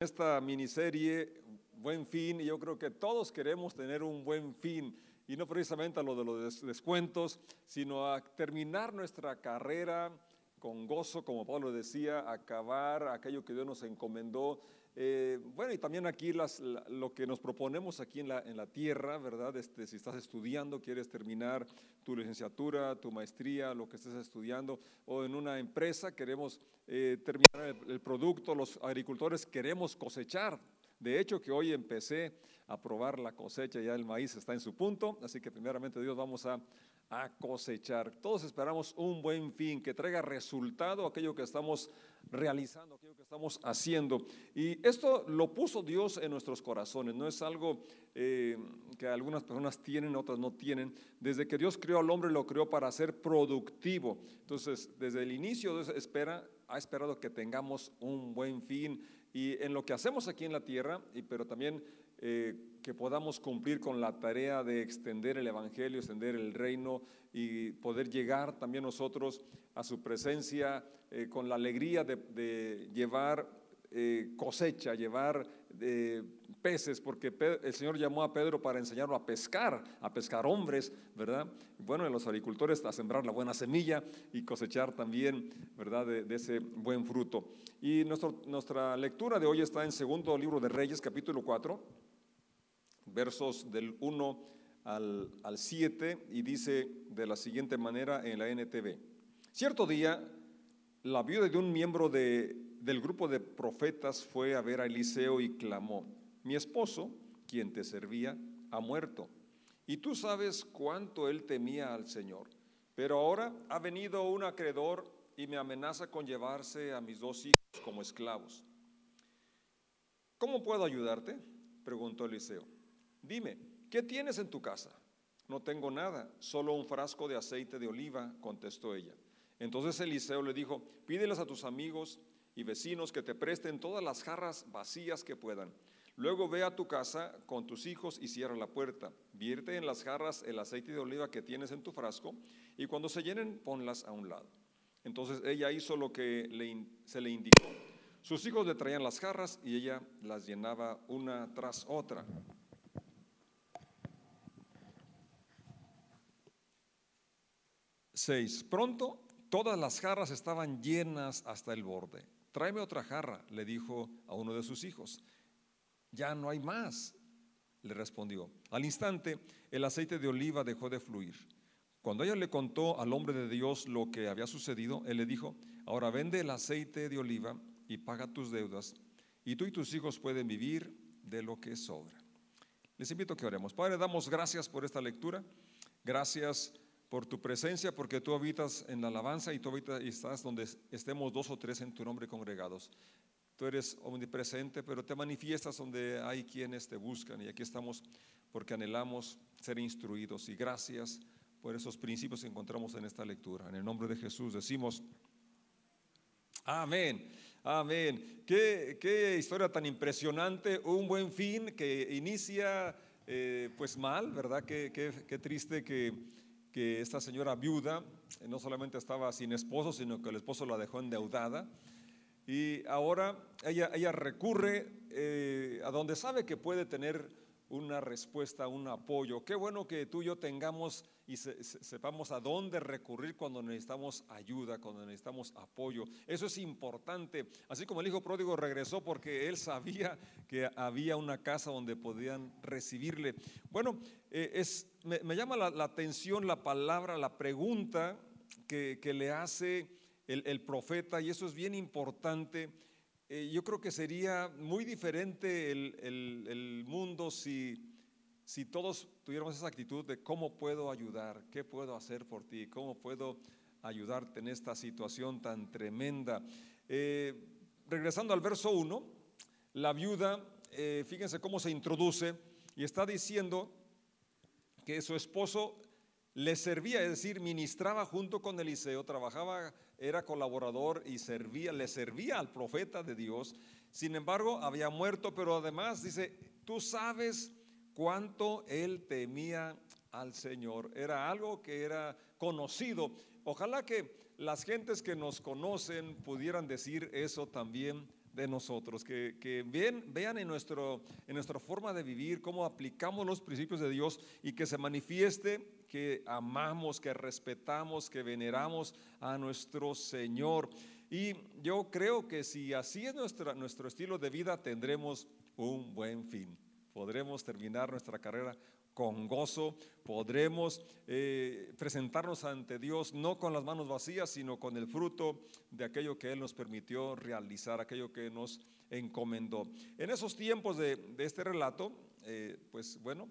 esta miniserie Buen Fin yo creo que todos queremos tener un buen fin y no precisamente a lo de los descuentos, sino a terminar nuestra carrera con gozo, como Pablo decía, acabar aquello que Dios nos encomendó. Eh, bueno, y también aquí las, lo que nos proponemos aquí en la, en la tierra, ¿verdad? Este, si estás estudiando, quieres terminar tu licenciatura, tu maestría, lo que estés estudiando, o en una empresa queremos eh, terminar el, producto, los agricultores queremos cosechar. De hecho, que hoy empecé a probar la cosecha, ya el maíz está en su punto, así que primeramente Dios vamos a, a cosechar. Todos esperamos un buen fin, que traiga resultado aquello que estamos realizando, aquello que estamos haciendo. Y esto lo puso Dios en nuestros corazones, no es algo eh, que algunas personas tienen, otras no tienen. Desde que Dios creó al hombre, lo creó para ser productivo. Entonces, desde el inicio Dios espera, ha esperado que tengamos un buen fin. Y en lo que hacemos aquí en la tierra, y, pero también eh, que podamos cumplir con la tarea de extender el Evangelio, extender el reino y poder llegar también nosotros a su presencia eh, con la alegría de, llevar eh, cosecha, llevar peces, porque el Señor llamó a Pedro para enseñarlo a pescar, a pescar hombres, ¿verdad? Bueno, en los agricultores a sembrar la buena semilla y cosechar también, ¿verdad? De, ese buen fruto. Y nuestra lectura de hoy está en segundo libro de Reyes, capítulo 4, versos del 1 al, al 7, y dice de la siguiente manera en la NTV. Cierto día, la viuda de un miembro de, del grupo de profetas fue a ver a Eliseo y clamó, mi esposo, quien te servía, ha muerto. Y tú sabes cuánto él temía al Señor. Pero ahora ha venido un acreedor y me amenaza con llevarse a mis dos hijos como esclavos. ¿Cómo puedo ayudarte? preguntó Eliseo. Dime, ¿qué tienes en tu casa? No tengo nada, solo un frasco de aceite de oliva, contestó ella. Entonces Eliseo le dijo, pídeles a tus amigos y vecinos que te presten todas las jarras vacías que puedan. Luego ve a tu casa con tus hijos y cierra la puerta. Vierte en las jarras el aceite de oliva que tienes en tu frasco y cuando se llenen ponlas a un lado. Entonces ella hizo lo que se le indicó. Sus hijos le traían las jarras y ella las llenaba una tras otra. Seis. Pronto todas las jarras estaban llenas hasta el borde. Tráeme otra jarra, le dijo a uno de sus hijos ya no hay más, le respondió. Al instante, el aceite de oliva dejó de fluir. Cuando ella le contó al hombre de Dios lo que había sucedido, él le dijo, ahora vende el aceite de oliva y paga tus deudas, y tú y tus hijos pueden vivir de lo que sobra. Les invito a que oremos. Padre, damos gracias por esta lectura. Gracias por tu presencia, porque tú habitas en la alabanza y tú habitas y estás donde estemos dos o tres en tu nombre congregados. Tú eres omnipresente, pero te manifiestas donde hay quienes te buscan. Y aquí estamos porque anhelamos ser instruidos. Y gracias por esos principios que encontramos en esta lectura. En el nombre de Jesús decimos, amén. Amén. Qué, historia tan impresionante. Un buen fin que inicia eh, pues mal, ¿verdad? Qué, qué, triste que, que esta señora viuda no solamente estaba sin esposo, sino que el esposo la dejó endeudada. Y ahora ella, ella recurre eh, a donde sabe que puede tener una respuesta, un apoyo. Qué bueno que tú y yo tengamos y sepamos a dónde recurrir cuando necesitamos ayuda, cuando necesitamos apoyo. Eso es importante. Así como el hijo pródigo regresó porque él sabía que había una casa donde podían recibirle. Bueno, eh, es, me, llama la, atención la palabra, la pregunta que, que le hace el, profeta, y eso es bien importante. Eh, yo creo que sería muy diferente el, mundo si, si todos tuviéramos esa actitud de cómo puedo ayudar, qué puedo hacer por ti, cómo puedo ayudarte en esta situación tan tremenda. Eh, regresando al verso 1, la viuda, eh, fíjense cómo se introduce y está diciendo que su esposo le servía, es decir, ministraba junto con Eliseo, trabajaba era colaborador y servía, le servía al profeta de Dios. Sin embargo, había muerto, pero además dice, tú sabes cuánto él temía al Señor. Era algo que era conocido. Ojalá que las gentes que nos conocen pudieran decir eso también de nosotros, que, que vean, vean en, nuestro, en nuestra forma de vivir cómo aplicamos los principios de Dios y que se manifieste que amamos, que respetamos, que veneramos a nuestro Señor. Y yo creo que si así es nuestro estilo de vida, tendremos un buen fin. Podremos terminar nuestra carrera con gozo, podremos eh, presentarnos ante Dios no con las manos vacías, sino con el fruto de aquello que Él nos permitió realizar, aquello que nos encomendó. En esos tiempos de, este relato, eh, pues bueno,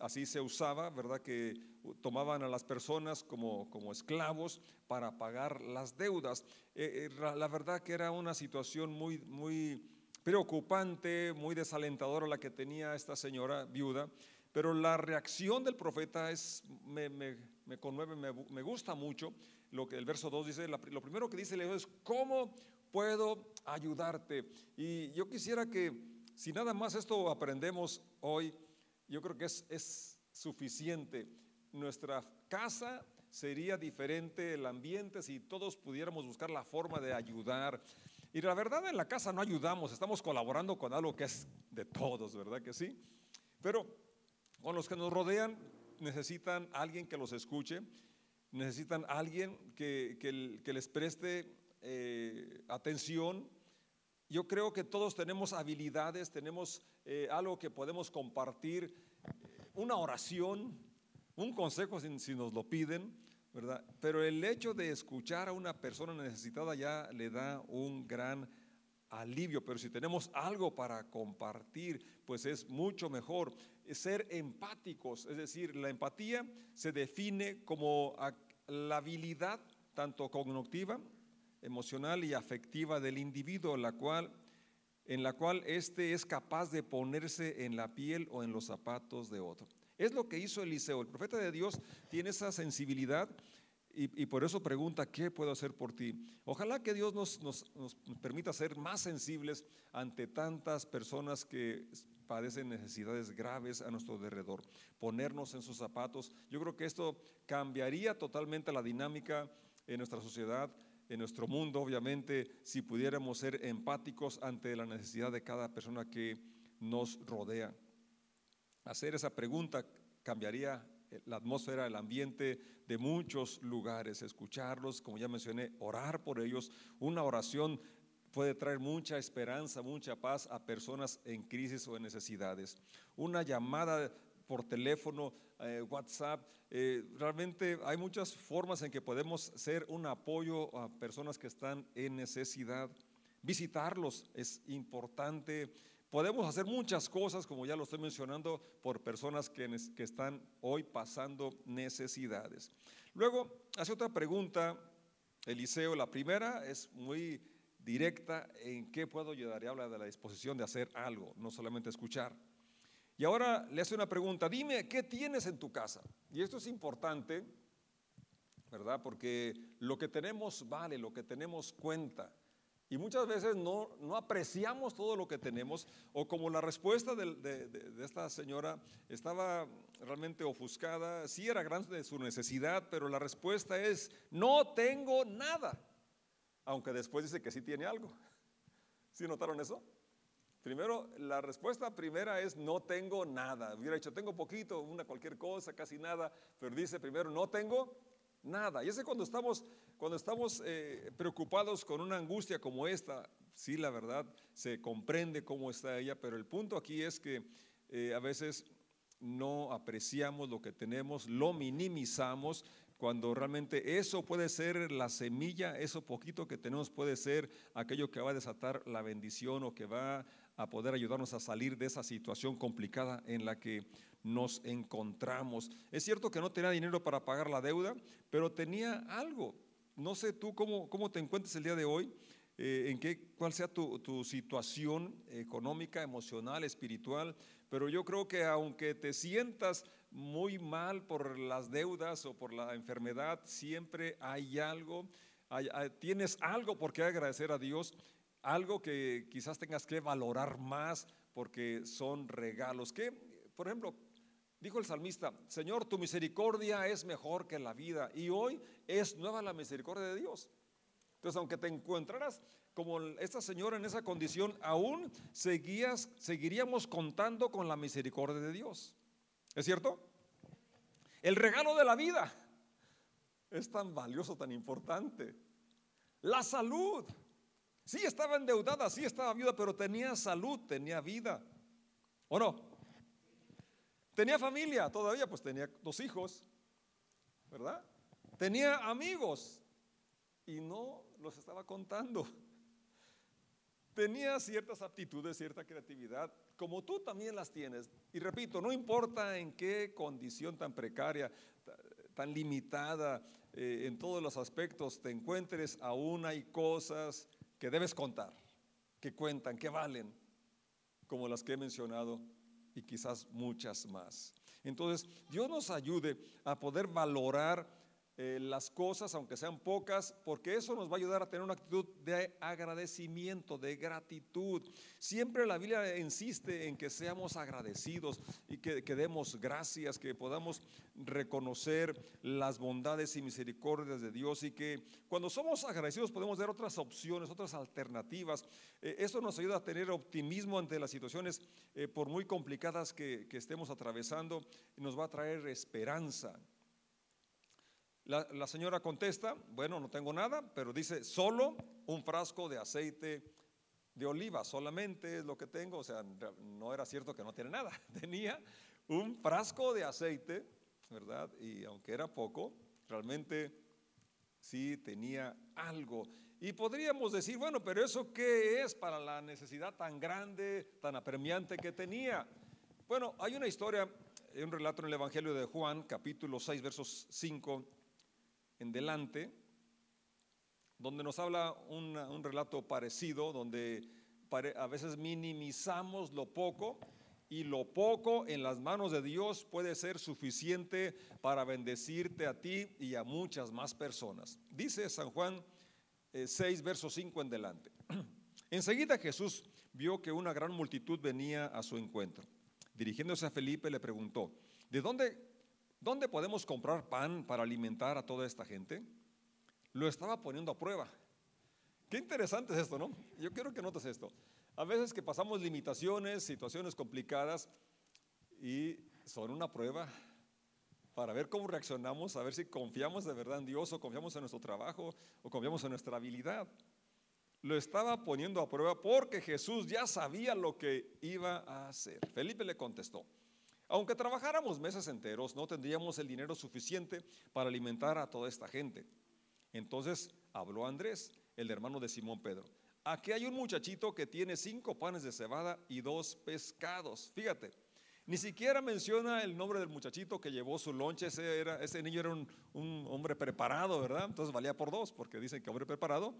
así se usaba, ¿verdad? Que tomaban a las personas como, como esclavos para pagar las deudas. Eh, la verdad que era una situación muy, muy preocupante, muy desalentadora la que tenía esta señora viuda. Pero la reacción del profeta es, me, conmueve, me, gusta mucho. Lo que el verso 2 dice, lo primero que dice es, ¿cómo puedo ayudarte? Y yo quisiera que, si nada más esto aprendemos hoy, yo creo que es, es suficiente. Nuestra casa sería diferente, el ambiente, si todos pudiéramos buscar la forma de ayudar. Y la verdad en la casa no ayudamos, estamos colaborando con algo que es de todos, ¿verdad que sí? Pero con los que nos rodean necesitan alguien que los escuche, necesitan alguien que, que, les preste eh, atención. Yo creo que todos tenemos habilidades, tenemos eh, algo que podemos compartir, una oración, un consejo si, si nos lo piden, Pero el hecho de escuchar a una persona necesitada ya le da un gran alivio, pero si tenemos algo para compartir, pues es mucho mejor ser empáticos, es decir, la empatía se define como la habilidad tanto cognitiva, emocional y afectiva del individuo, la cual en la cual éste es capaz de ponerse en la piel o en los zapatos de otro. Es lo que hizo Eliseo. El profeta de Dios tiene esa sensibilidad y, por eso pregunta, ¿qué puedo hacer por ti? Ojalá que Dios nos, nos, permita ser más sensibles ante tantas personas que padecen necesidades graves a nuestro alrededor, ponernos en sus zapatos. Yo creo que esto cambiaría totalmente la dinámica en nuestra sociedad, en nuestro mundo, obviamente, si pudiéramos ser empáticos ante la necesidad de cada persona que nos rodea. Hacer esa pregunta cambiaría la atmósfera, el ambiente de muchos lugares, escucharlos, como ya mencioné, orar por ellos. Una oración puede traer mucha esperanza, mucha paz a personas en crisis o en necesidades. Una llamada por teléfono, eh, WhatsApp, eh, realmente hay muchas formas en que podemos ser un apoyo a personas que están en necesidad. Visitarlos es importante Podemos hacer muchas cosas, como ya lo estoy mencionando, por personas que, están hoy pasando necesidades. Luego, hace otra pregunta, Eliseo. La primera es muy directa, ¿en qué puedo ayudar? Y habla de la disposición de hacer algo, no solamente escuchar. Y ahora le hace una pregunta, dime, ¿qué tienes en tu casa? Y esto es importante, ¿verdad? Porque lo que tenemos vale, lo que tenemos cuenta. Y muchas veces no, no, apreciamos todo lo que tenemos, o como la respuesta de, de, esta señora estaba realmente ofuscada, sí era grande su necesidad, pero la respuesta es, no tengo nada, aunque después dice que sí tiene algo. ¿Sí notaron eso? Primero, la respuesta primera es no tengo nada. Hubiera dicho, tengo poquito, una cualquier cosa, casi nada, pero dice primero, no tengo nada. Y ese cuando estamos, cuando estamos eh, preocupados con una angustia como esta, sí, la verdad, se comprende cómo está ella, pero el punto aquí es que eh, a veces no apreciamos lo que tenemos, lo minimizamos, cuando realmente eso puede ser la semilla, eso poquito que tenemos puede ser aquello que va a desatar la bendición o que va a poder ayudarnos a salir de esa situación complicada en la que nos encontramos. Es cierto que no tenía dinero para pagar la deuda, pero tenía algo. No sé tú cómo, cómo te encuentres el día de hoy, eh, en qué, cuál sea tu, tu situación económica, emocional, espiritual, pero yo creo que aunque te sientas muy mal por las deudas o por la enfermedad, siempre hay algo, tienes algo por qué agradecer a Dios, algo que quizás tengas que valorar más porque son regalos. Que, por ejemplo, Dijo el salmista, Señor, tu misericordia es mejor que la vida y hoy es nueva la misericordia de Dios. Entonces, aunque te encontraras como esta señora en esa condición, aún seguías, seguiríamos contando con la misericordia de Dios. ¿Es cierto? El regalo de la vida es tan valioso, tan importante. La salud. Sí estaba endeudada, sí estaba viuda, pero tenía salud, tenía vida. ¿O no? Tenía familia todavía, pues tenía dos hijos, ¿verdad? Tenía amigos y no los estaba contando. Tenía ciertas aptitudes, cierta creatividad, como tú también las tienes. Y repito, no importa en qué condición tan precaria, tan limitada, eh, en todos los aspectos te encuentres, aún hay cosas que debes contar, que cuentan, que valen, como las que he mencionado y quizás muchas más. Entonces, Dios nos ayude a poder valorar eh, las cosas, aunque sean pocas, porque eso nos va a ayudar a tener una actitud de agradecimiento, de gratitud. Siempre la Biblia insiste en que seamos agradecidos y que, que demos gracias, que podamos reconocer las bondades y misericordias de Dios y que cuando somos agradecidos podemos dar otras opciones, otras alternativas. Eh, eso nos ayuda a tener optimismo ante las situaciones, eh, por muy complicadas que, que estemos atravesando, y nos va a traer esperanza. La, señora contesta, bueno, no tengo nada, pero dice, solo un frasco de aceite de oliva, solamente es lo que tengo, o sea, no era cierto que no tiene nada, tenía un frasco de aceite, ¿verdad? Y aunque era poco, realmente sí tenía algo. Y podríamos decir, bueno, pero eso qué es para la necesidad tan grande, tan apremiante que tenía. Bueno, hay una historia, un relato en el Evangelio de Juan, capítulo 6, versos 5 en delante, donde nos habla un relato parecido, donde a veces minimizamos lo poco y lo poco en las manos de Dios puede ser suficiente para bendecirte a ti y a muchas más personas. Dice San Juan 6, eh, verso 5 en delante. Enseguida Jesús vio que una gran multitud venía a su encuentro. Dirigiéndose a Felipe le preguntó, ¿de dónde ¿Dónde podemos comprar pan para alimentar a toda esta gente? Lo estaba poniendo a prueba. Qué interesante es esto, ¿no? Yo quiero que notes esto. A veces que pasamos limitaciones, situaciones complicadas y son una prueba para ver cómo reaccionamos, a ver si confiamos de verdad en Dios o confiamos en nuestro trabajo o confiamos en nuestra habilidad. Lo estaba poniendo a prueba porque Jesús ya sabía lo que iba a hacer. Felipe le contestó, aunque trabajáramos meses enteros, no tendríamos el dinero suficiente para alimentar a toda esta gente. Entonces habló Andrés, el hermano de Simón Pedro. Aquí hay un muchachito que tiene cinco panes de cebada y dos pescados. Fíjate, ni siquiera menciona el nombre del muchachito que llevó su lonche. Ese, era, ese niño era un, un, hombre preparado, ¿verdad? Entonces valía por dos, porque dicen que hombre preparado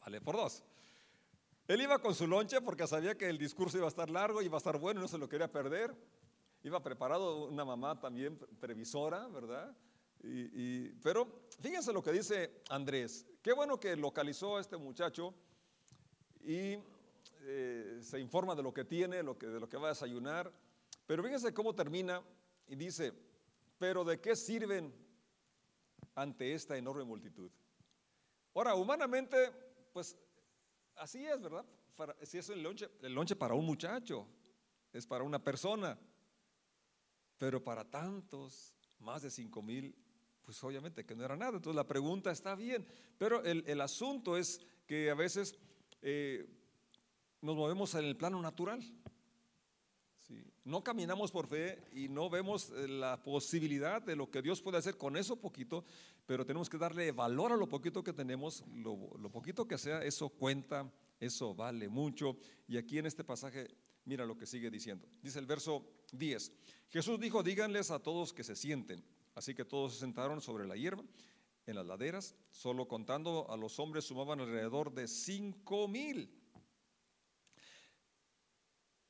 vale por dos. Él iba con su lonche porque sabía que el discurso iba a estar largo, iba a estar bueno no se lo quería perder. Iba preparado una mamá también previsora, ¿verdad? Pero fíjense lo que dice Andrés. Qué bueno que localizó a este muchacho y eh, se informa de lo que tiene, de lo que va a desayunar. Pero fíjense cómo termina y dice, pero ¿de qué sirven ante esta enorme multitud? Ahora, humanamente, pues Así es, ¿verdad? si es el lonche, el lonche para un muchacho, es para una persona, pero para tantos, más de cinco mil, pues obviamente que no era nada. Entonces la pregunta está bien, pero el, asunto es que a veces eh, nos movemos en el plano natural. No caminamos por fe y no vemos eh, la posibilidad de lo que Dios puede hacer con eso poquito, pero tenemos que darle valor a lo poquito que tenemos, lo, poquito que sea, eso cuenta, eso vale mucho. Y aquí en este pasaje, mira lo que sigue diciendo. Dice el verso 10, Jesús dijo, díganles a todos que se sienten. Así que todos se sentaron sobre la hierba en las laderas, solo contando a los hombres sumaban alrededor de cinco mil.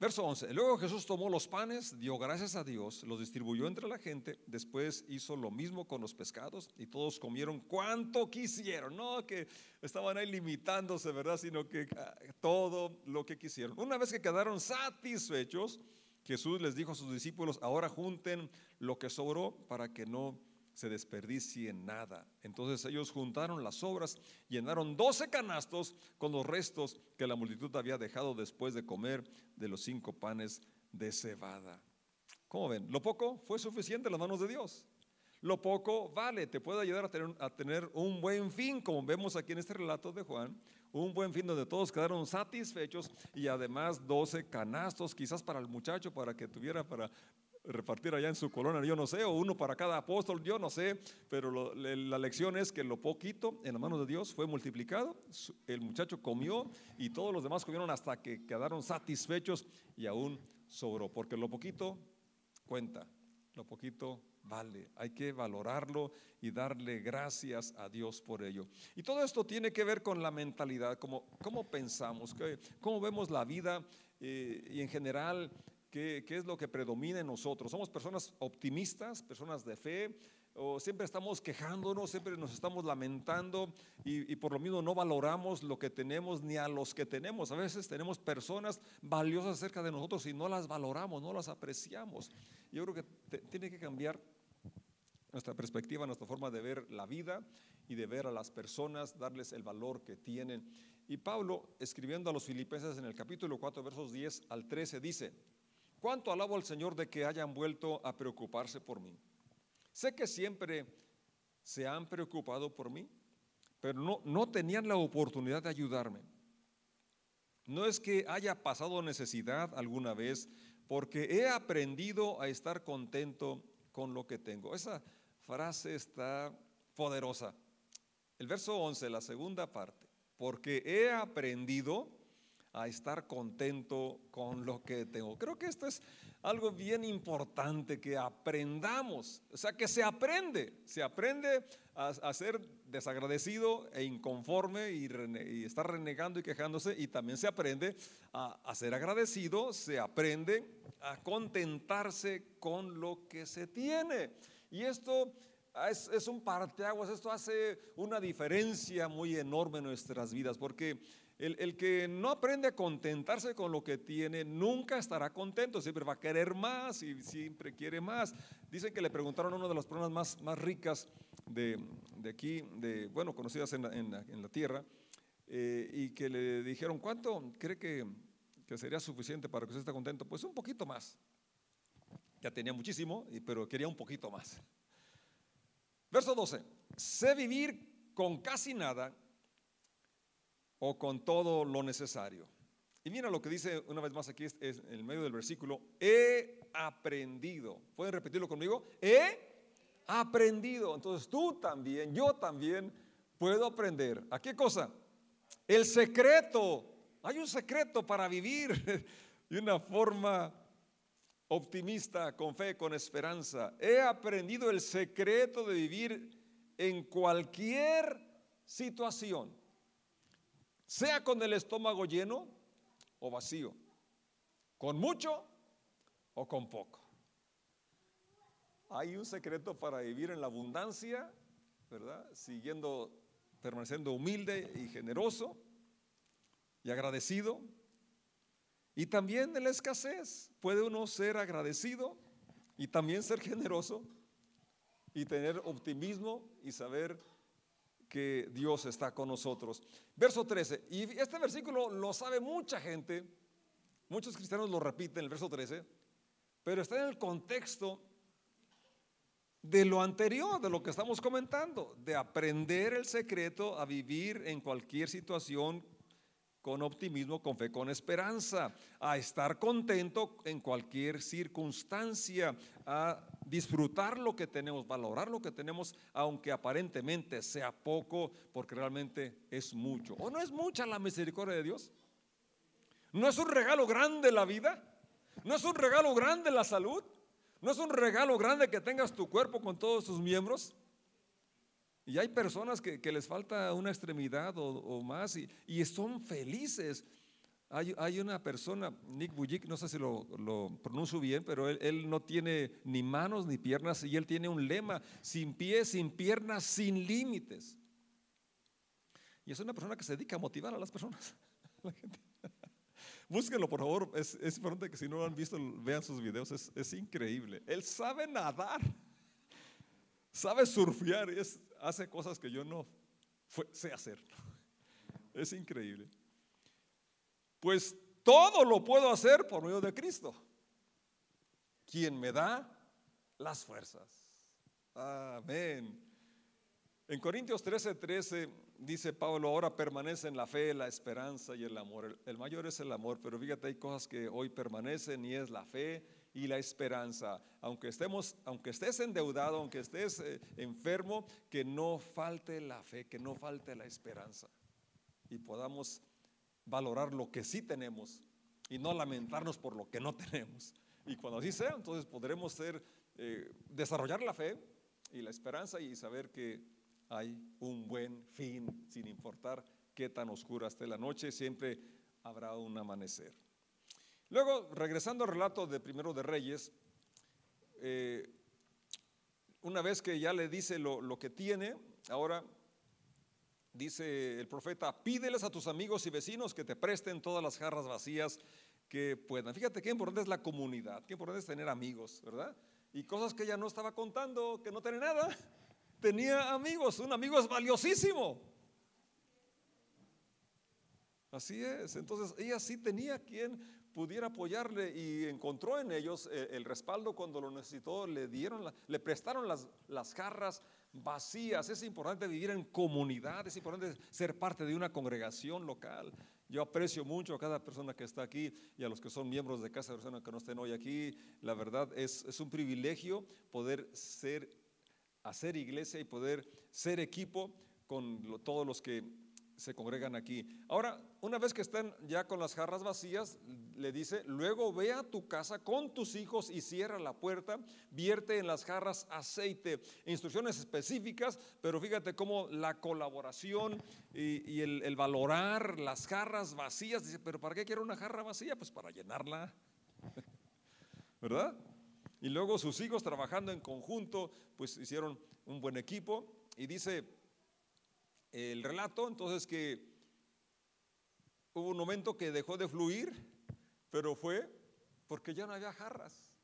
Verso 11. Luego Jesús tomó los panes, dio gracias a Dios, los distribuyó entre la gente, después hizo lo mismo con los pescados y todos comieron cuanto quisieron. No que estaban ahí limitándose, ¿verdad? Sino que ah, todo lo que quisieron. Una vez que quedaron satisfechos, Jesús les dijo a sus discípulos, ahora junten lo que sobró para que no se desperdicie nada. Entonces ellos juntaron las sobras, llenaron doce canastos con los restos que la multitud había dejado después de comer de los cinco panes de cebada. ¿Cómo ven? Lo poco fue suficiente en las manos de Dios. Lo poco vale, te puede ayudar a tener, a tener un buen fin, como vemos aquí en este relato de Juan, un buen fin donde todos quedaron satisfechos y además 12 canastos, quizás para el muchacho, para que tuviera para repartir allá en su colonia, yo no sé, o uno para cada apóstol, yo no sé, pero la lección es que lo poquito en las manos de Dios fue multiplicado, el muchacho comió y todos los demás comieron hasta que quedaron satisfechos y aún sobró, porque lo poquito cuenta, lo poquito vale. Hay que valorarlo y darle gracias a Dios por ello. Y todo esto tiene que ver con la mentalidad, cómo, cómo pensamos, cómo vemos la vida eh, y en general qué, qué es lo que predomina en nosotros. Somos personas optimistas, personas de fe, o siempre estamos quejándonos, siempre nos estamos lamentando y, por lo mismo no valoramos lo que tenemos ni a los que tenemos. A veces tenemos personas valiosas cerca de nosotros y no las valoramos, no las apreciamos. Yo creo que tiene que cambiar nuestra perspectiva, nuestra forma de ver la vida y de ver a las personas, darles el valor que tienen. Y Pablo, escribiendo a los filipenses en el capítulo 4, versos 10 al 13, dice, ¿cuánto alabo al Señor de que hayan vuelto a preocuparse por mí? Sé que siempre se han preocupado por mí, pero no, no tenían la oportunidad de ayudarme. No es que haya pasado necesidad alguna vez, porque he aprendido a estar contento con lo que tengo. Esa frase está poderosa. El verso 11, la segunda parte, porque he aprendido a estar contento con lo que tengo. Creo que esto es algo bien importante que aprendamos, o sea, que se aprende, se aprende a, ser desagradecido e inconforme y, estar renegando y quejándose y también se aprende a, ser agradecido, se aprende a contentarse con lo que se tiene. Y esto es, es un parteaguas, esto hace una diferencia muy enorme en nuestras vidas, porque el, que no aprende a contentarse con lo que tiene, nunca estará contento, siempre va a querer más y siempre quiere más. Dicen que le preguntaron a una de las personas más, más ricas de, aquí, de, bueno, conocidas en la, tierra, eh, y que le dijeron, ¿cuánto cree que, que sería suficiente para que usted esté contento? Pues un poquito más. Ya tenía muchísimo, pero quería un poquito más. Verso 12, sé vivir con casi nada o con todo lo necesario. Y mira lo que dice una vez más aquí es, en el medio del versículo, he aprendido. ¿Pueden repetirlo conmigo? He aprendido. Entonces tú también, yo también puedo aprender. ¿A qué cosa? El secreto. Hay un secreto para vivir de una forma optimista, con fe, con esperanza. He aprendido el secreto de vivir en cualquier situación sea con el estómago lleno o vacío, con mucho o con poco. Hay un secreto para vivir en la abundancia, ¿verdad? Siguiendo, permaneciendo humilde y generoso y agradecido. Y también en la escasez puede uno ser agradecido y también ser generoso y tener optimismo y saber que Dios está con nosotros. Verso 13, y este versículo lo sabe mucha gente, muchos cristianos lo repiten, el verso 13, pero está en el contexto de lo anterior, de lo que estamos comentando, de aprender el secreto a vivir en cualquier situación con optimismo, con fe, con esperanza, a estar contento en cualquier circunstancia, a disfrutar lo que tenemos, valorar lo que tenemos, aunque aparentemente sea poco, porque realmente es mucho. ¿O no es mucha la misericordia de Dios? ¿No es un regalo grande la vida? ¿No es un regalo grande la salud? ¿No es un regalo grande que tengas tu cuerpo con todos sus miembros? Y hay personas que, les falta una extremidad o, más y, son felices. Hay, una persona, Nick Bujik, no sé si lo, pronuncio bien, pero él, no tiene ni manos ni piernas y él tiene un lema, sin pies, sin piernas, sin límites. Y es una persona que se dedica a motivar a las personas. Búsquenlo, por favor. Es, es importante que si no lo han visto, vean sus videos. Es, es increíble. Él sabe nadar. Sabe surfear, es, hace cosas que yo no sé hacer. Es increíble. Pues todo lo puedo hacer por medio de Cristo, quien me da las fuerzas. Amén. En Corintios 13, 13 dice Pablo, ahora permanece en la fe, la esperanza y el amor. El, mayor es el amor, pero fíjate, hay cosas que hoy permanecen y es la fe y la esperanza. Aunque, estemos, aunque estés endeudado, aunque estés eh, enfermo, que no falte la fe, que no falte la esperanza. Y podamos valorar lo que sí tenemos y no lamentarnos por lo que no tenemos. Y cuando así sea, entonces podremos eh, desarrollar la fe y la esperanza y saber que hay un buen fin, sin importar qué tan oscura esté la noche, siempre habrá un amanecer. Luego, regresando al relato de Primero de Reyes, eh, una vez que ya le dice lo, lo que tiene, ahora dice el profeta, pídeles a tus amigos y vecinos que te presten todas las jarras vacías que puedan. Fíjate qué importante es la comunidad, qué importante es tener amigos, ¿verdad? Y cosas que ella no estaba contando, que no tiene nada. Tenía amigos, un amigo es valiosísimo. Así es, entonces ella sí tenía quien pudiera apoyarle y encontró en ellos eh, el respaldo cuando lo necesitó, le dieron, le prestaron las, las jarras vacías. Es importante vivir en comunidad, es importante ser parte de una congregación local. Yo aprecio mucho a cada persona que está aquí y a los que son miembros de Casa de Persona que no estén hoy aquí. La verdad es, es un privilegio poder ser, hacer iglesia y poder ser equipo con todos los que se congregan aquí. Ahora, una vez que están ya con las jarras vacías, le dice, luego ve a tu casa con tus hijos y cierra la puerta, vierte en las jarras aceite, instrucciones específicas, pero fíjate cómo la colaboración y, el, el, valorar las jarras vacías, dice, pero ¿para qué quiero una jarra vacía? Pues para llenarla, ¿verdad? Y luego sus hijos trabajando en conjunto, pues hicieron un buen equipo y dice, el relato, entonces que hubo un momento que dejó de fluir, pero fue porque ya no había jarras.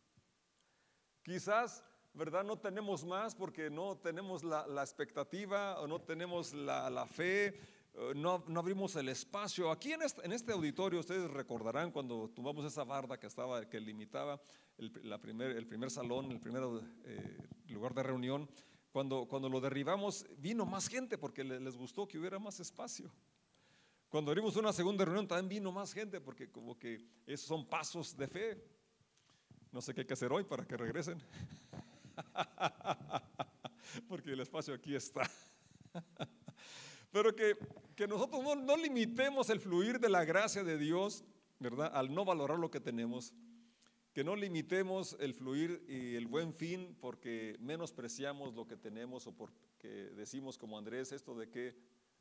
Quizás, ¿verdad? No tenemos más porque no tenemos la, expectativa o no tenemos la, fe, no, no, abrimos el espacio. Aquí en este, en este, auditorio ustedes recordarán cuando tomamos esa barda que estaba, que limitaba el, la primer, el primer salón, el primer eh, lugar de reunión, cuando, cuando lo derribamos, vino más gente porque les gustó que hubiera más espacio. Cuando abrimos una segunda reunión, también vino más gente porque como que esos son pasos de fe. No sé qué hay que hacer hoy para que regresen. porque el espacio aquí está. Pero que, que nosotros no, no limitemos el fluir de la gracia de Dios, ¿verdad? Al no valorar lo que tenemos que no limitemos el fluir y el buen fin porque menospreciamos lo que tenemos o porque decimos como Andrés esto de qué,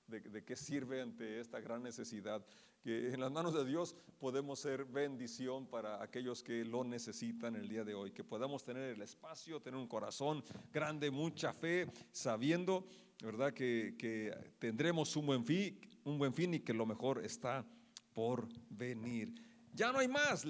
de, qué sirve ante esta gran necesidad. Que en las manos de Dios podemos ser bendición para aquellos que lo necesitan el día de hoy. Que podamos tener el espacio, tener un corazón grande, mucha fe, sabiendo, ¿verdad? Que, que tendremos un buen fin, un buen fin y que lo mejor está por venir ya no hay más.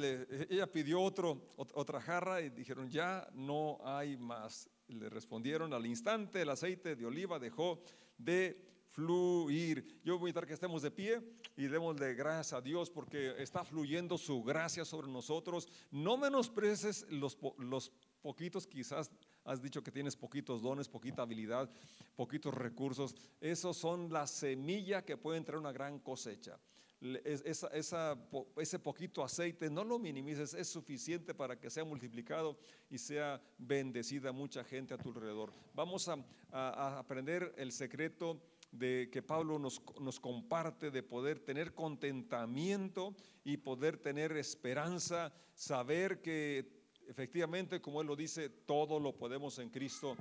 ella pidió otro, otra jarra y dijeron, ya no hay más. Le respondieron al instante, el aceite de oliva dejó de fluir. Yo voy a invitar que estemos de pie y demos de gracias a Dios porque está fluyendo su gracia sobre nosotros. No menospreces los, los poquitos, quizás has dicho que tienes poquitos dones, poquita habilidad, poquitos recursos. Esos son la semilla que puede traer una gran cosecha ese poquito aceite, no lo minimices, es suficiente para que sea multiplicado y sea bendecida mucha gente a tu alrededor. Vamos a, aprender el secreto de que Pablo nos, comparte de poder tener contentamiento y poder tener esperanza, saber que efectivamente, como él lo dice, todo lo podemos en Cristo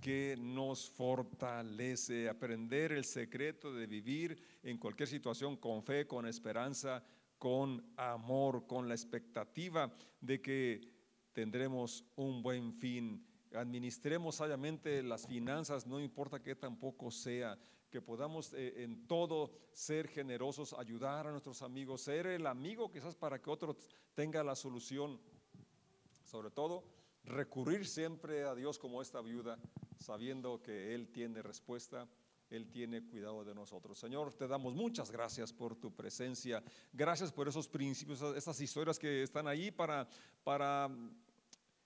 que nos fortalece, aprender el secreto de vivir en cualquier situación con fe, con esperanza, con amor, con la expectativa de que tendremos un buen fin. Administremos sabiamente las finanzas, no importa que tampoco sea, que podamos eh, en todo ser generosos, ayudar a nuestros amigos, ser el amigo quizás para que otro tenga la solución. Sobre todo, recurrir siempre a Dios como esta viuda sabiendo que Él tiene respuesta. Él tiene cuidado de nosotros. Señor, te damos muchas gracias por tu presencia. Gracias por esos principios, esas historias que están ahí para, para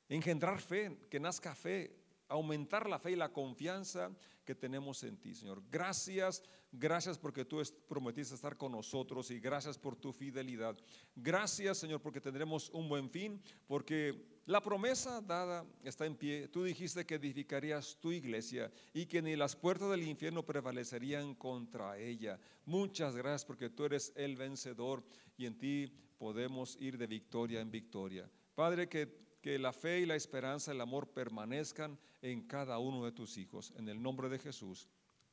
engendrar fe, que nazca fe, aumentar la fe y la confianza que tenemos en ti, Señor. Gracias, gracias porque tú prometiste estar con nosotros y gracias por tu fidelidad. Gracias, Señor, porque tendremos un buen fin, porque la promesa dada está en pie. Tú dijiste que edificarías tu iglesia y que ni las puertas del infierno prevalecerían contra ella. Muchas gracias porque tú eres el vencedor y en ti podemos ir de victoria en victoria. Padre, que que la fe y la esperanza, el amor permanezcan en cada uno de tus hijos. En el nombre de Jesús.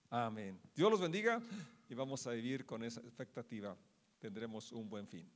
Amén. Dios los bendiga y vamos a vivir con esa expectativa. Tendremos un buen fin.